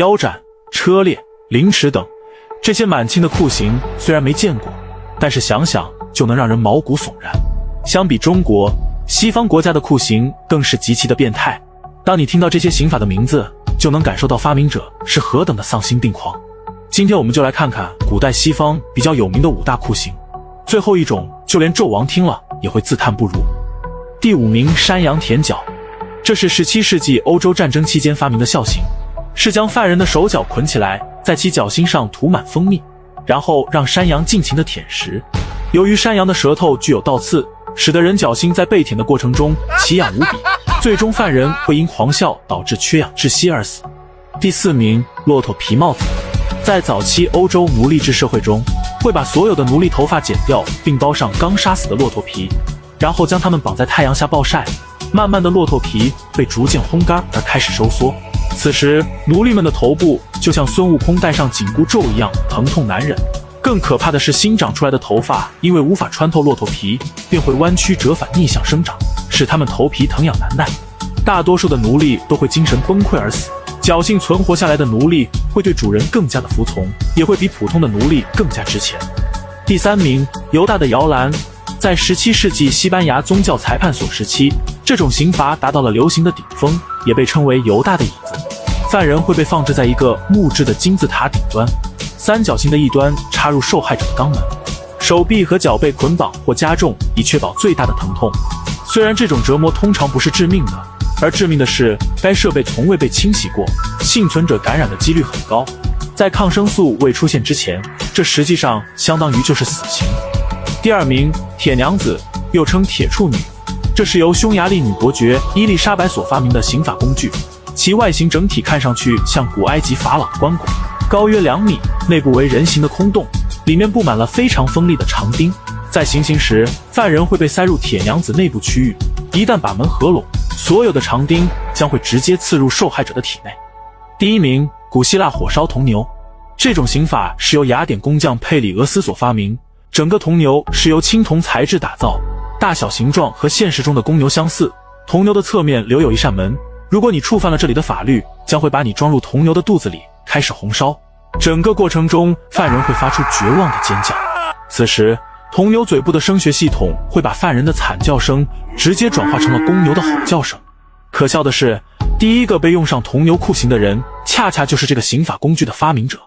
腰斩、车裂、凌迟等。这些满清的酷刑虽然没见过，但是想想就能让人毛骨悚然。相比中国，西方国家的酷刑更是极其的变态。当你听到这些刑法的名字，就能感受到发明者是何等的丧心病狂。今天我们就来看看古代西方比较有名的五大酷刑。最后一种，就连纣王听了也会自叹不如。第五名，山羊舔脚，这是十七世纪欧洲战争期间发明的孝刑，是将犯人的手脚捆起来，在其脚心上涂满蜂蜜，然后让山羊尽情的舔食。由于山羊的舌头具有倒刺，使得人脚心在被舔的过程中奇痒无比，最终犯人会因狂笑导致缺氧窒息而死。第四名，骆驼皮帽子，在早期欧洲奴隶制社会中。会把所有的奴隶头发剪掉，并包上刚杀死的骆驼皮，然后将它们绑在太阳下暴晒。慢慢的，骆驼皮被逐渐烘干而开始收缩。此时，奴隶们的头部就像孙悟空戴上紧箍咒一样疼痛难忍。更可怕的是，新长出来的头发因为无法穿透骆驼皮，便会弯曲折返逆向生长，使他们头皮疼痒难耐。大多数的奴隶都会精神崩溃而死。侥幸存活下来的奴隶会对主人更加的服从，也会比普通的奴隶更加值钱。第三名，犹大的摇篮，在十七世纪西班牙宗教裁判所时期，这种刑罚达到了流行的顶峰，也被称为犹大的椅子。犯人会被放置在一个木质的金字塔顶端，三角形的一端插入受害者的肛门，手臂和脚被捆绑或加重，以确保最大的疼痛。虽然这种折磨通常不是致命的。而致命的是，该设备从未被清洗过，幸存者感染的几率很高。在抗生素未出现之前，这实际上相当于就是死刑。第二名，铁娘子，又称铁处女，这是由匈牙利女伯爵伊丽莎白所发明的刑法工具，其外形整体看上去像古埃及法老的棺椁，高约两米，内部为人形的空洞，里面布满了非常锋利的长钉。在行刑时，犯人会被塞入铁娘子内部区域，一旦把门合拢。所有的长钉将会直接刺入受害者的体内。第一名，古希腊火烧铜牛，这种刑法是由雅典工匠佩里俄斯所发明。整个铜牛是由青铜材质打造，大小形状和现实中的公牛相似。铜牛的侧面留有一扇门，如果你触犯了这里的法律，将会把你装入铜牛的肚子里，开始红烧。整个过程中，犯人会发出绝望的尖叫。此时，铜牛嘴部的声学系统会把犯人的惨叫声直接转化成了公牛的吼叫声。可笑的是，第一个被用上铜牛酷刑的人，恰恰就是这个刑法工具的发明者。